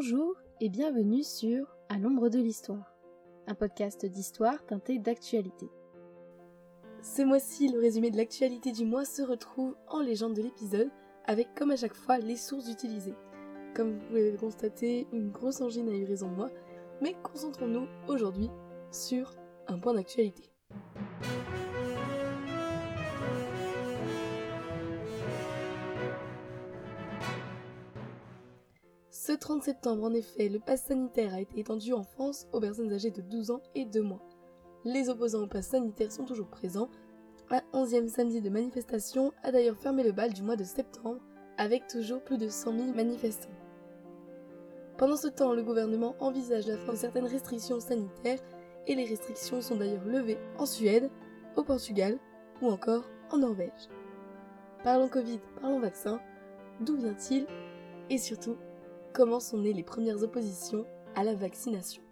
Bonjour et bienvenue sur À l'ombre de l'histoire, un podcast d'histoire teinté d'actualité. Ce mois-ci, le résumé de l'actualité du mois se retrouve en légende de l'épisode, avec comme à chaque fois les sources utilisées. Comme vous pouvez le constater, une grosse angine a eu raison de moi, mais concentrons-nous aujourd'hui sur un point d'actualité. Ce 30 septembre, en effet, le pass sanitaire a été étendu en France aux personnes âgées de 12 ans et 2 mois. Les opposants au pass sanitaire sont toujours présents. Un 11e samedi de manifestation a d'ailleurs fermé le bal du mois de septembre, avec toujours plus de 100 000 manifestants. Pendant ce temps, le gouvernement envisage la fin de certaines restrictions sanitaires et les restrictions sont d'ailleurs levées en Suède, au Portugal ou encore en Norvège. Parlons Covid, parlons vaccin, d'où vient-il? Et surtout comment sont nées les premières oppositions à la vaccination?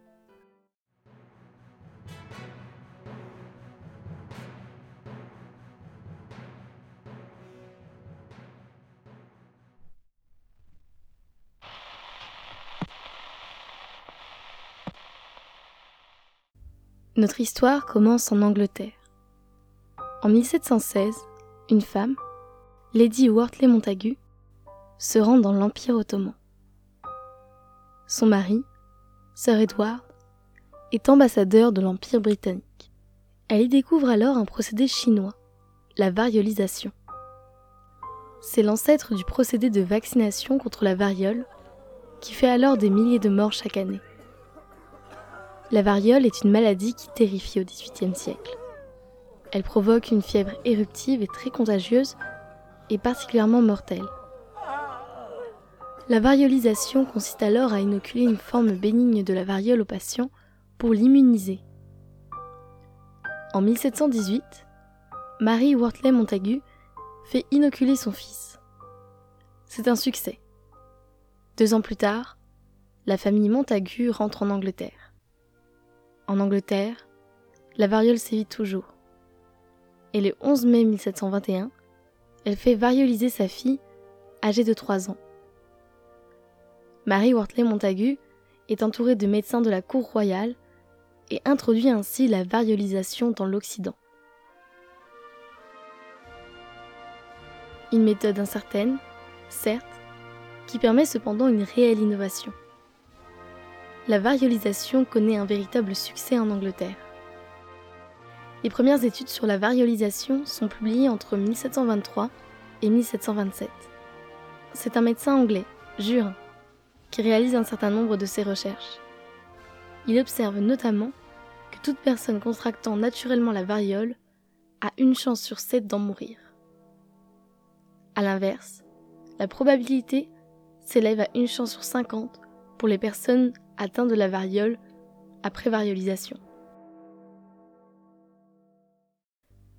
Notre histoire commence en Angleterre. En 1716, une femme, Lady Wortley Montagu, se rend dans l'Empire ottoman. Son mari, Sir Edward, est ambassadeur de l'Empire britannique. Elle y découvre alors un procédé chinois, la variolisation. C'est l'ancêtre du procédé de vaccination contre la variole qui fait alors des milliers de morts chaque année. La variole est une maladie qui terrifie au XVIIIe siècle. Elle provoque une fièvre éruptive et très contagieuse et particulièrement mortelle. La variolisation consiste alors à inoculer une forme bénigne de la variole au patient pour l'immuniser. En 1718, Marie Wortley Montagu fait inoculer son fils. C'est un succès. Deux ans plus tard, la famille Montagu rentre en Angleterre. En Angleterre, la variole sévit toujours. Et le 11 mai 1721, elle fait varioliser sa fille, âgée de 3 ans. Marie Wortley Montagu est entourée de médecins de la cour royale et introduit ainsi la variolisation dans l'Occident. Une méthode incertaine, certes, qui permet cependant une réelle innovation. La variolisation connaît un véritable succès en Angleterre. Les premières études sur la variolisation sont publiées entre 1723 et 1727. C'est un médecin anglais, Jurin, qui réalise un certain nombre de ses recherches. Il observe notamment que toute personne contractant naturellement la variole a une chance sur sept d'en mourir. A l'inverse, la probabilité s'élève à une chance sur 50 pour les personnes atteintes de la variole après variolisation.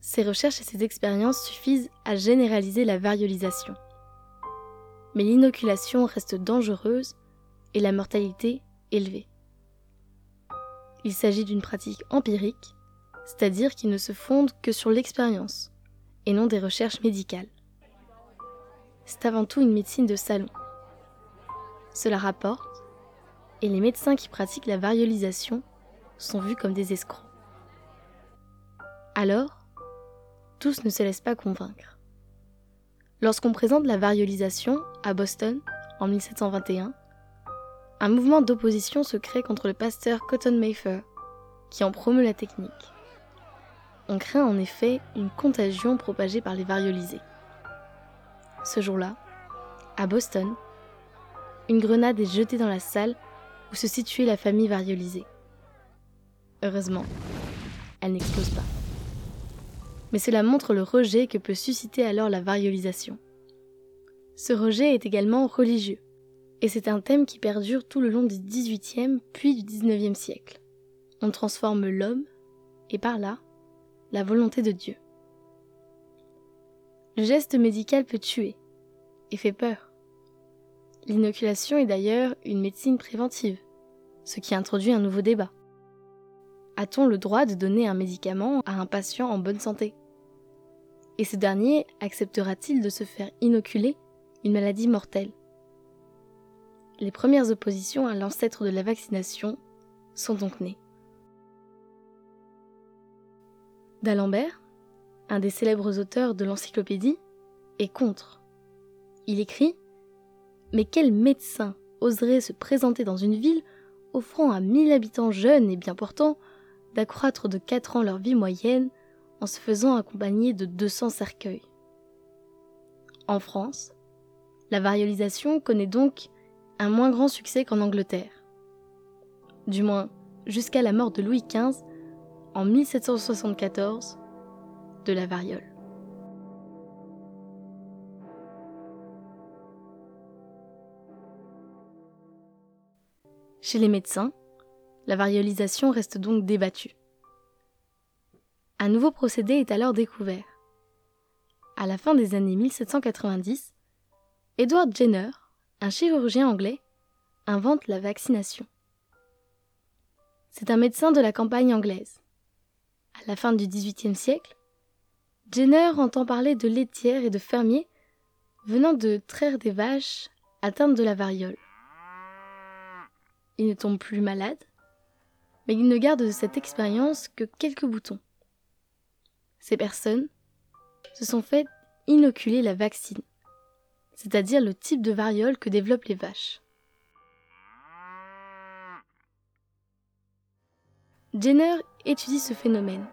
Ces recherches et ces expériences suffisent à généraliser la variolisation. Mais l'inoculation reste dangereuse et la mortalité élevée. Il s'agit d'une pratique empirique, c'est-à-dire qui ne se fonde que sur l'expérience et non des recherches médicales. C'est avant tout une médecine de salon. Cela rapporte, et les médecins qui pratiquent la variolisation sont vus comme des escrocs. Alors, tous ne se laissent pas convaincre. Lorsqu'on présente la variolisation à Boston en 1721, un mouvement d'opposition se crée contre le pasteur Cotton Mather, qui en promeut la technique. On craint en effet une contagion propagée par les variolisés. Ce jour-là, à Boston, une grenade est jetée dans la salle où se situait la famille variolisée. Heureusement, elle n'explose pas. Mais cela montre le rejet que peut susciter alors la variolisation. Ce rejet est également religieux et c'est un thème qui perdure tout le long du XVIIIe puis du XIXe siècle. On transforme l'homme, et par là, la volonté de Dieu. Le geste médical peut tuer, et fait peur. L'inoculation est d'ailleurs une médecine préventive, ce qui introduit un nouveau débat. A-t-on le droit de donner un médicament à un patient en bonne santé? Et ce dernier acceptera-t-il de se faire inoculer une maladie mortelle? Les premières oppositions à l'ancêtre de la vaccination sont donc nées. D'Alembert, un des célèbres auteurs de l'encyclopédie, est contre. Il écrit Mais quel médecin oserait se présenter dans une ville offrant à 1000 habitants jeunes et bien portants d'accroître de 4 ans leur vie moyenne en se faisant accompagner de 200 cercueils? En France, la variolisation connaît donc un moins grand succès qu'en Angleterre. Du moins, jusqu'à la mort de Louis XV en 1774 de la variole. Chez les médecins, la variolisation reste donc débattue. Un nouveau procédé est alors découvert. À la fin des années 1790, Edward Jenner, un chirurgien anglais, invente la vaccination. C'est un médecin de la campagne anglaise. À la fin du XVIIIe siècle, Jenner entend parler de laitières et de fermiers venant de traire des vaches atteintes de la variole. Il ne tombe plus malade, mais il ne garde de cette expérience que quelques boutons. Ces personnes se sont fait inoculer la vaccine, c'est-à-dire le type de variole que développent les vaches. Jenner étudie ce phénomène.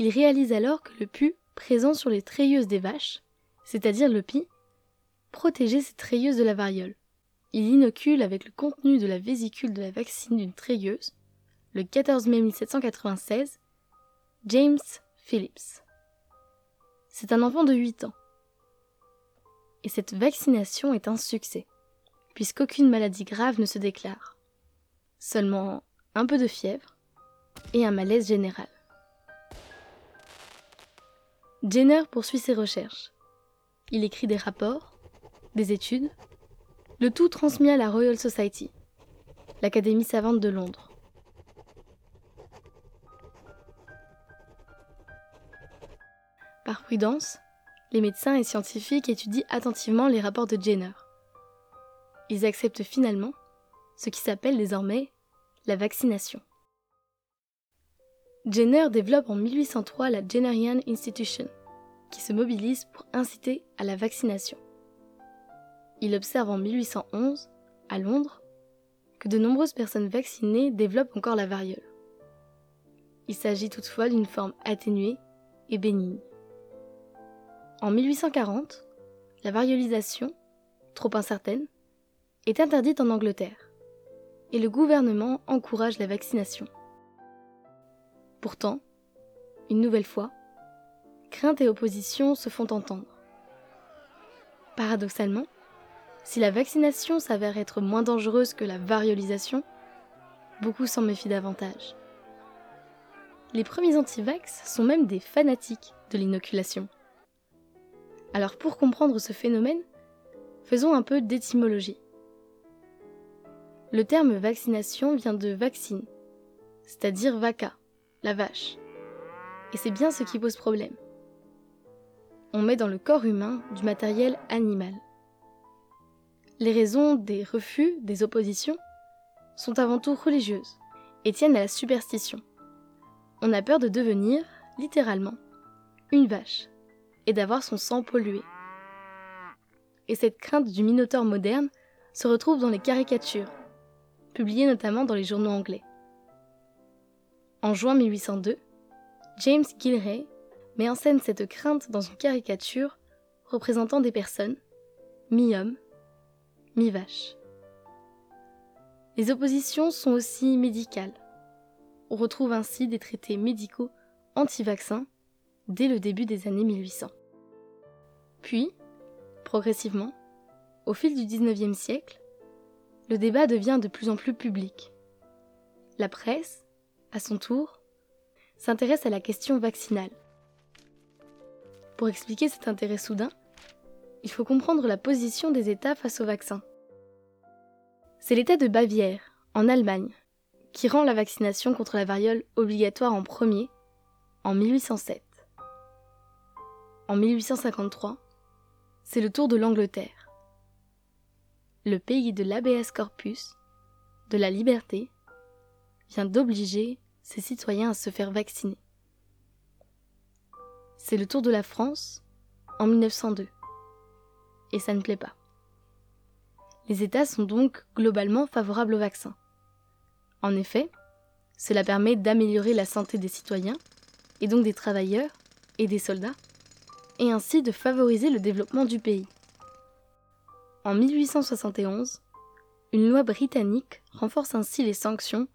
Il réalise alors que le pu présent sur les treilleuses des vaches, c'est-à-dire le pis, protégeait ces treilleuses de la variole. Il inocule avec le contenu de la vésicule de la vaccine d'une treilleuse, le 14 mai 1796, James Phillips. C'est un enfant de 8 ans. Et cette vaccination est un succès, puisqu'aucune maladie grave ne se déclare. Seulement un peu de fièvre et un malaise général. Jenner poursuit ses recherches. Il écrit des rapports, des études, le tout transmis à la Royal Society, l'Académie savante de Londres. Par prudence, les médecins et scientifiques étudient attentivement les rapports de Jenner. Ils acceptent finalement ce qui s'appelle désormais la vaccination. Jenner développe en 1803 la Jennerian Institution, qui se mobilise pour inciter à la vaccination. Il observe en 1811, à Londres, que de nombreuses personnes vaccinées développent encore la variole. Il s'agit toutefois d'une forme atténuée et bénigne. En 1840, la variolisation, trop incertaine, est interdite en Angleterre et le gouvernement encourage la vaccination. Pourtant, une nouvelle fois, crainte et opposition se font entendre. Paradoxalement, si la vaccination s'avère être moins dangereuse que la variolisation, beaucoup s'en méfient davantage. Les premiers antivax sont même des fanatiques de l'inoculation. Alors pour comprendre ce phénomène, faisons un peu d'étymologie. Le terme vaccination vient de vaccine, c'est-à-dire vaca, la vache. Et c'est bien ce qui pose problème. On met dans le corps humain du matériel animal. Les raisons des refus, des oppositions, sont avant tout religieuses et tiennent à la superstition. On a peur de devenir, littéralement, une vache et d'avoir son sang pollué. Et cette crainte du minotaure moderne se retrouve dans les caricatures, publiées notamment dans les journaux anglais. En juin 1802, James Gilray met en scène cette crainte dans une caricature représentant des personnes, mi-hommes, mi-vaches. Les oppositions sont aussi médicales. On retrouve ainsi des traités médicaux anti-vaccins dès le début des années 1800. Puis, progressivement, au fil du XIXe siècle, le débat devient de plus en plus public. La presse, à son tour, s'intéresse à la question vaccinale. Pour expliquer cet intérêt soudain, il faut comprendre la position des États face au vaccin. C'est l'État de Bavière, en Allemagne, qui rend la vaccination contre la variole obligatoire en premier, en 1807. En 1853, c'est le tour de l'Angleterre. le pays de l'ABS corpus, de la liberté, vient d'obliger ses citoyens à se faire vacciner. C'est le tour de la France en 1902. Et ça ne plaît pas. Les États sont donc globalement favorables au vaccin. En effet, cela permet d'améliorer la santé des citoyens, et donc des travailleurs et des soldats, et ainsi de favoriser le développement du pays. En 1871, une loi britannique renforce ainsi les sanctions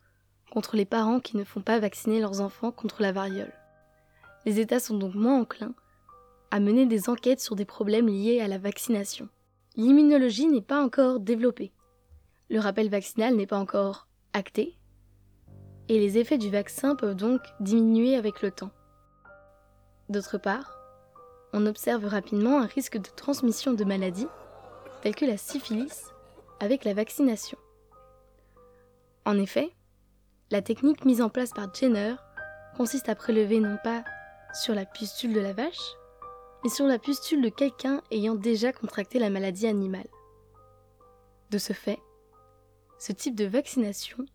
contre les parents qui ne font pas vacciner leurs enfants contre la variole. Les États sont donc moins enclins à mener des enquêtes sur des problèmes liés à la vaccination. L'immunologie n'est pas encore développée. Le rappel vaccinal n'est pas encore acté. Et les effets du vaccin peuvent donc diminuer avec le temps. D'autre part, on observe rapidement un risque de transmission de maladies telles que la syphilis avec la vaccination. En effet, la technique mise en place par Jenner consiste à prélever non pas sur la pustule de la vache, mais sur la pustule de quelqu'un ayant déjà contracté la maladie animale. De ce fait, ce type de vaccination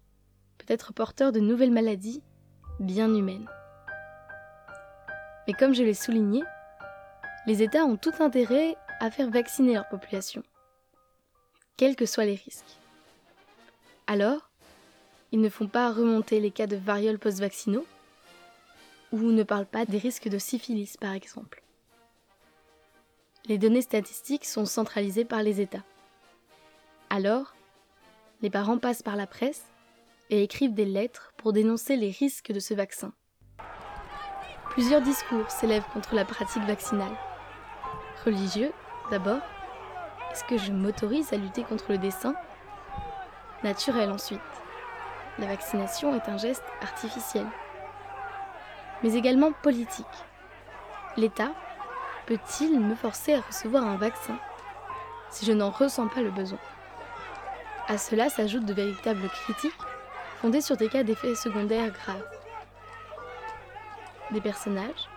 peut être porteur de nouvelles maladies bien humaines. Mais comme je l'ai souligné, les États ont tout intérêt à faire vacciner leur population, quels que soient les risques. Alors, ils ne font pas remonter les cas de variole post-vaccinaux, ou ne parlent pas des risques de syphilis par exemple. Les données statistiques sont centralisées par les États. Alors, les parents passent par la presse et écrivent des lettres pour dénoncer les risques de ce vaccin. Plusieurs discours s'élèvent contre la pratique vaccinale. Religieux, d'abord. Est-ce que je m'autorise à lutter contre le dessin Naturel ensuite? La vaccination est un geste artificiel. Mais également politique. L'État peut-il me forcer à recevoir un vaccin si je n'en ressens pas le besoin? À cela s'ajoutent de véritables critiques fondées sur des cas d'effets secondaires graves des personnages,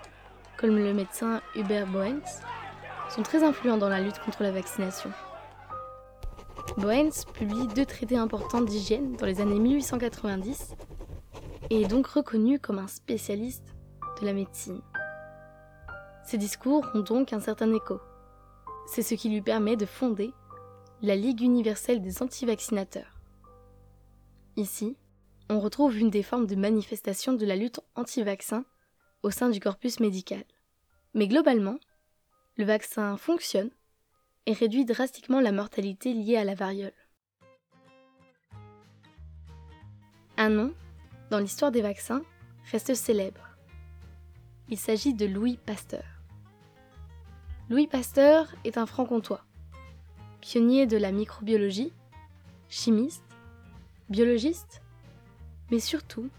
comme le médecin Hubert Boens, sont très influents dans la lutte contre la vaccination. Boens publie deux traités importants d'hygiène dans les années 1890 et est donc reconnu comme un spécialiste de la médecine. Ses discours ont donc un certain écho. C'est ce qui lui permet de fonder la Ligue universelle des anti-vaccinateurs. Ici, on retrouve une des formes de manifestation de la lutte anti-vaccin au sein du corpus médical. Mais globalement, le vaccin fonctionne et réduit drastiquement la mortalité liée à la variole. Un nom, dans l'histoire des vaccins, reste célèbre. Il s'agit de Louis Pasteur. Louis Pasteur est un franc-comtois, pionnier de la microbiologie, chimiste, biologiste, mais surtout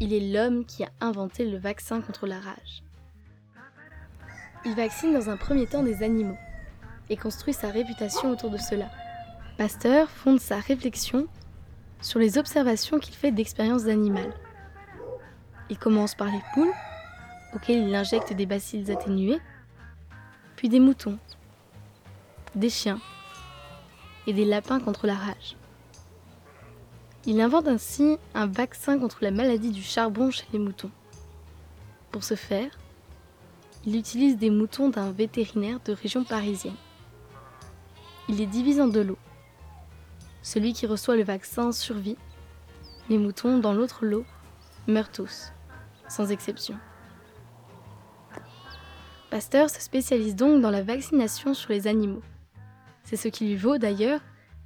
il est l'homme qui a inventé le vaccin contre la rage. Il vaccine dans un premier temps des animaux et construit sa réputation autour de cela. Pasteur fonde sa réflexion sur les observations qu'il fait d'expériences animales. Il commence par les poules, auxquelles il injecte des bacilles atténués, puis des moutons, des chiens et des lapins contre la rage. Il invente ainsi un vaccin contre la maladie du charbon chez les moutons. Pour ce faire, il utilise des moutons d'un vétérinaire de région parisienne. Il les divise en deux lots. Celui qui reçoit le vaccin survit. Les moutons dans l'autre lot meurent tous, sans exception. Pasteur se spécialise donc dans la vaccination sur les animaux. C'est ce qui lui vaut d'ailleurs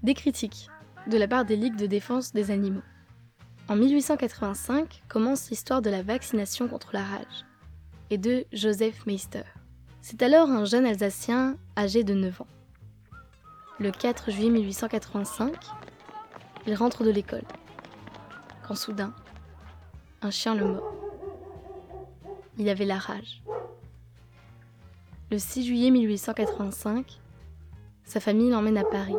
des critiques de la part des ligues de défense des animaux. En 1885 commence l'histoire de la vaccination contre la rage et de Joseph Meister. C'est alors un jeune Alsacien âgé de 9 ans. Le 4 juillet 1885, il rentre de l'école. Quand soudain, un chien le mord. Il avait la rage. Le 6 juillet 1885, sa famille l'emmène à Paris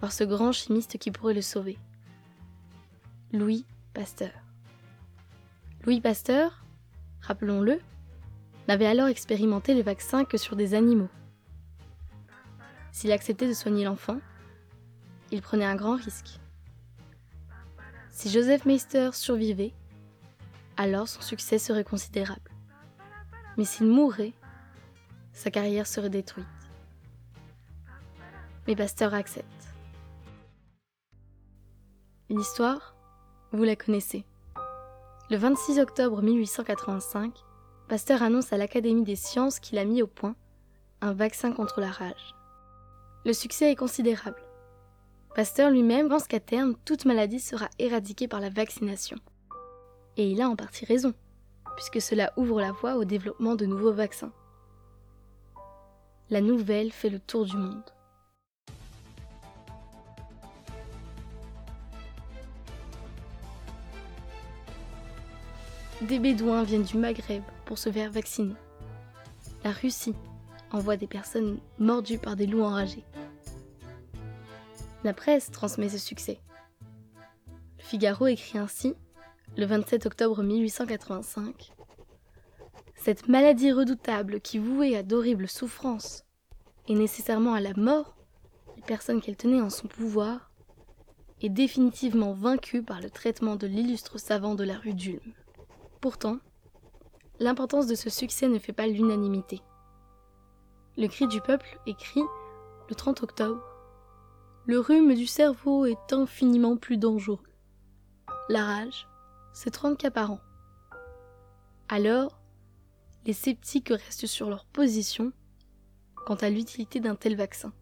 par ce grand chimiste qui pourrait le sauver. Louis Pasteur. Louis Pasteur, rappelons-le, n'avait alors expérimenté le vaccin que sur des animaux. S'il acceptait de soigner l'enfant, il prenait un grand risque. Si Joseph Meister survivait, alors son succès serait considérable. Mais s'il mourait, sa carrière serait détruite. Mais Pasteur accepte. L'histoire, vous la connaissez. Le 26 octobre 1885, Pasteur annonce à l'Académie des sciences qu'il a mis au point un vaccin contre la rage. Le succès est considérable. Pasteur lui-même pense qu'à terme, toute maladie sera éradiquée par la vaccination. Et il a en partie raison, puisque cela ouvre la voie au développement de nouveaux vaccins. La nouvelle fait le tour du monde. Des Bédouins viennent du Maghreb pour se faire vacciner. La Russie envoie des personnes mordues par des loups enragés. La presse transmet ce succès. Le Figaro écrit ainsi, le 27 octobre 1885, Cette maladie redoutable qui vouait à d'horribles souffrances et nécessairement à la mort les personnes qu'elle tenait en son pouvoir, est définitivement vaincue par le traitement de l'illustre savant de la rue d'Ulm. Pourtant, l'importance de ce succès ne fait pas l'unanimité. Le cri du peuple écrit, le 30 octobre, le rhume du cerveau est infiniment plus dangereux. La rage, c'est 30 cas par an. Alors, les sceptiques restent sur leur position quant à l'utilité d'un tel vaccin.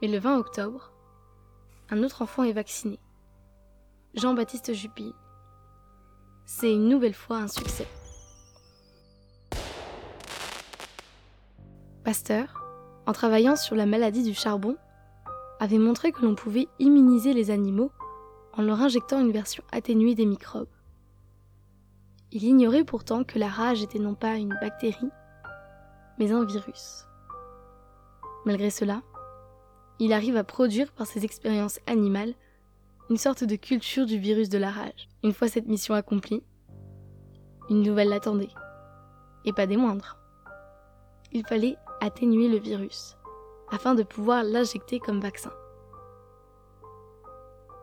Mais le 20 octobre, un autre enfant est vacciné. Jean-Baptiste Jupille. C'est une nouvelle fois un succès. Pasteur, en travaillant sur la maladie du charbon, avait montré que l'on pouvait immuniser les animaux en leur injectant une version atténuée des microbes. Il ignorait pourtant que la rage était non pas une bactérie, mais un virus. Malgré cela, il arrive à produire par ses expériences animales une sorte de culture du virus de la rage. Une fois cette mission accomplie, une nouvelle l'attendait, et pas des moindres. Il fallait atténuer le virus, afin de pouvoir l'injecter comme vaccin.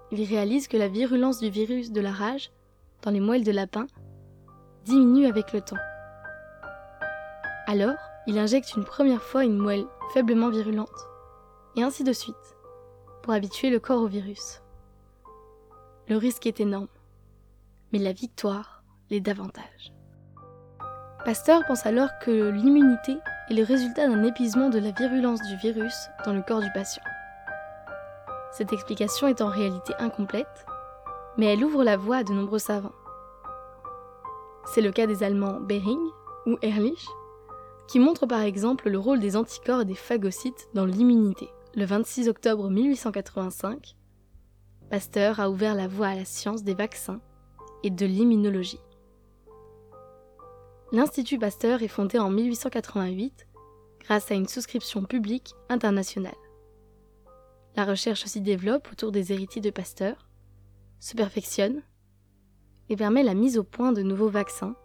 Il réalise que la virulence du virus de la rage dans les moelles de lapin diminue avec le temps. Alors, il injecte une première fois une moelle faiblement virulente, et ainsi de suite, pour habituer le corps au virus. Le risque est énorme, mais la victoire l'est davantage. Pasteur pense alors que l'immunité est le résultat d'un épuisement de la virulence du virus dans le corps du patient. Cette explication est en réalité incomplète, mais elle ouvre la voie à de nombreux savants. C'est le cas des Allemands Behring ou Ehrlich, qui montrent par exemple le rôle des anticorps et des phagocytes dans l'immunité. Le 26 octobre 1885, Pasteur a ouvert la voie à la science des vaccins et de l'immunologie. L'Institut Pasteur est fondé en 1888 grâce à une souscription publique internationale. La recherche s'y développe autour des héritiers de Pasteur, se perfectionne et permet la mise au point de nouveaux vaccins,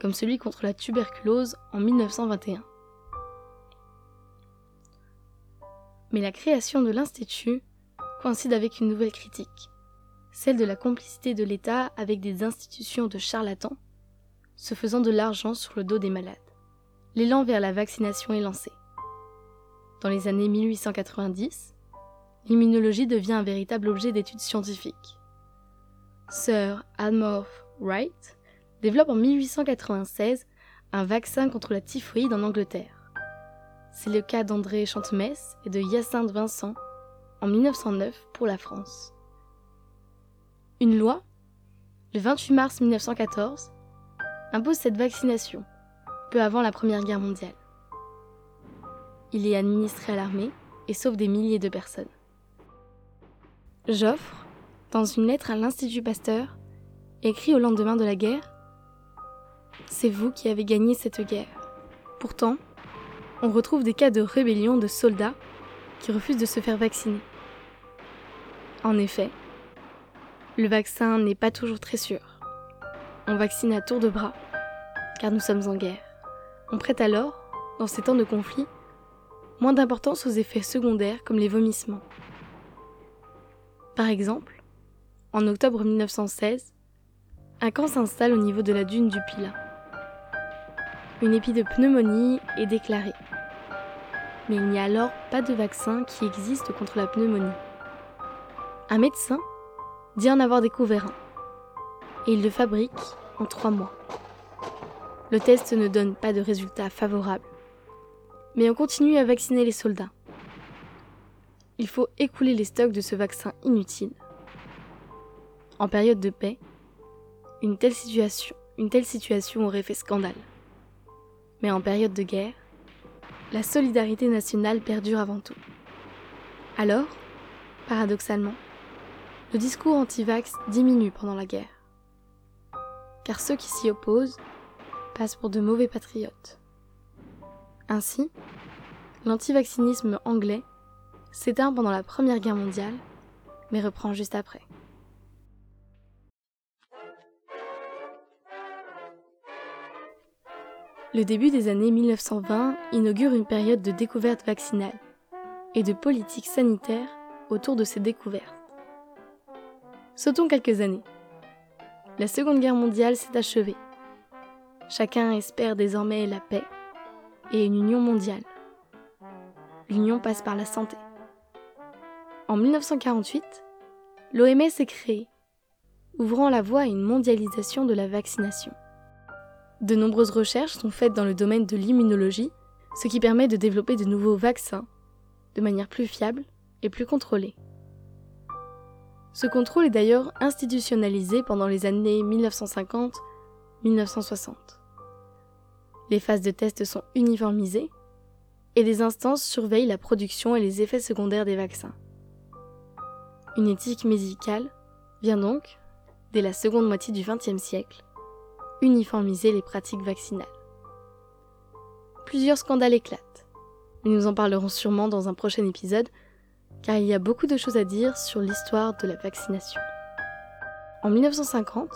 comme celui contre la tuberculose en 1921. Mais la création de l'Institut coïncide avec une nouvelle critique, celle de la complicité de l'État avec des institutions de charlatans se faisant de l'argent sur le dos des malades. L'élan vers la vaccination est lancé. Dans les années 1890, l'immunologie devient un véritable objet d'étude scientifique. Sir Admorth Wright développe en 1896 un vaccin contre la typhoïde en Angleterre. C'est le cas d'André Chantemesse et de Hyacinthe Vincent en 1909 pour la France. Une loi, le 28 mars 1914, impose cette vaccination, peu avant la Première Guerre mondiale. Il est administré à l'armée et sauve des milliers de personnes. Joffre, dans une lettre à l'Institut Pasteur, écrit au lendemain de la guerre C'est vous qui avez gagné cette guerre. Pourtant, on retrouve des cas de rébellion de soldats qui refusent de se faire vacciner. En effet, le vaccin n'est pas toujours très sûr on vaccine à tour de bras, car nous sommes en guerre. On prête alors, dans ces temps de conflit, moins d'importance aux effets secondaires comme les vomissements. Par exemple, en octobre 1916, un camp s'installe au niveau de la dune du Pilat. Une épidémie de pneumonie est déclarée. Mais il n'y a alors pas de vaccin qui existe contre la pneumonie. Un médecin dit en avoir découvert un. Et il le fabrique en trois mois. Le test ne donne pas de résultats favorables. Mais on continue à vacciner les soldats. Il faut écouler les stocks de ce vaccin inutile. En période de paix, une telle situation, une telle situation aurait fait scandale. Mais en période de guerre, la solidarité nationale perdure avant tout. Alors, paradoxalement, le discours anti-vax diminue pendant la guerre. Car ceux qui s'y opposent passent pour de mauvais patriotes. Ainsi, l'antivaccinisme anglais s'éteint pendant la Première Guerre mondiale, mais reprend juste après. Le début des années 1920 inaugure une période de découverte vaccinale et de politique sanitaire autour de ces découvertes. Sautons quelques années. La Seconde Guerre mondiale s'est achevée. Chacun espère désormais la paix et une union mondiale. L'union passe par la santé. En 1948, l'OMS est créée, ouvrant la voie à une mondialisation de la vaccination. De nombreuses recherches sont faites dans le domaine de l'immunologie, ce qui permet de développer de nouveaux vaccins de manière plus fiable et plus contrôlée. Ce contrôle est d'ailleurs institutionnalisé pendant les années 1950-1960. Les phases de test sont uniformisées et des instances surveillent la production et les effets secondaires des vaccins. Une éthique médicale vient donc, dès la seconde moitié du XXe siècle, uniformiser les pratiques vaccinales. Plusieurs scandales éclatent, mais nous en parlerons sûrement dans un prochain épisode, car il y a beaucoup de choses à dire sur l'histoire de la vaccination. En 1950,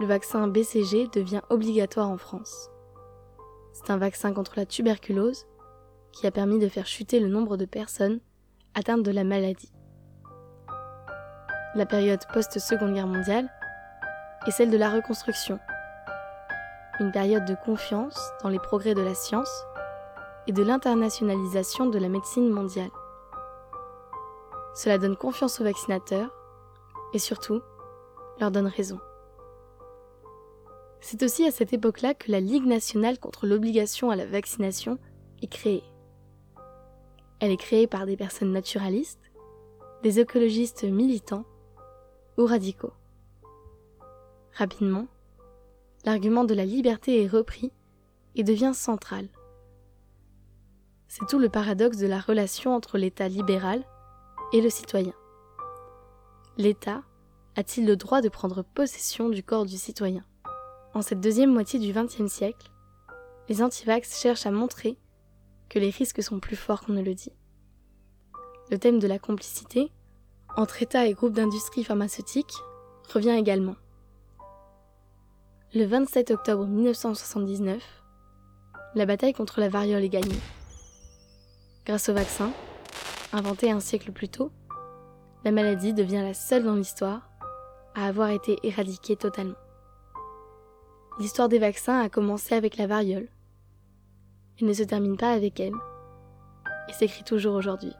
le vaccin BCG devient obligatoire en France. C'est un vaccin contre la tuberculose qui a permis de faire chuter le nombre de personnes atteintes de la maladie. La période post-Seconde Guerre mondiale est celle de la reconstruction une période de confiance dans les progrès de la science et de l'internationalisation de la médecine mondiale. Cela donne confiance aux vaccinateurs et surtout leur donne raison. C'est aussi à cette époque-là que la Ligue nationale contre l'obligation à la vaccination est créée. Elle est créée par des personnes naturalistes, des écologistes militants ou radicaux. Rapidement, l'argument de la liberté est repris et devient central. C'est tout le paradoxe de la relation entre l'État libéral et le citoyen. L'État a-t-il le droit de prendre possession du corps du citoyen? En cette deuxième moitié du XXe siècle, les antivax cherchent à montrer que les risques sont plus forts qu'on ne le dit. Le thème de la complicité entre État et groupes d'industrie pharmaceutique revient également. Le 27 octobre 1979, la bataille contre la variole est gagnée. Grâce au vaccin, inventé un siècle plus tôt, la maladie devient la seule dans l'histoire à avoir été éradiquée totalement. L'histoire des vaccins a commencé avec la variole. Elle ne se termine pas avec elle et s'écrit toujours aujourd'hui.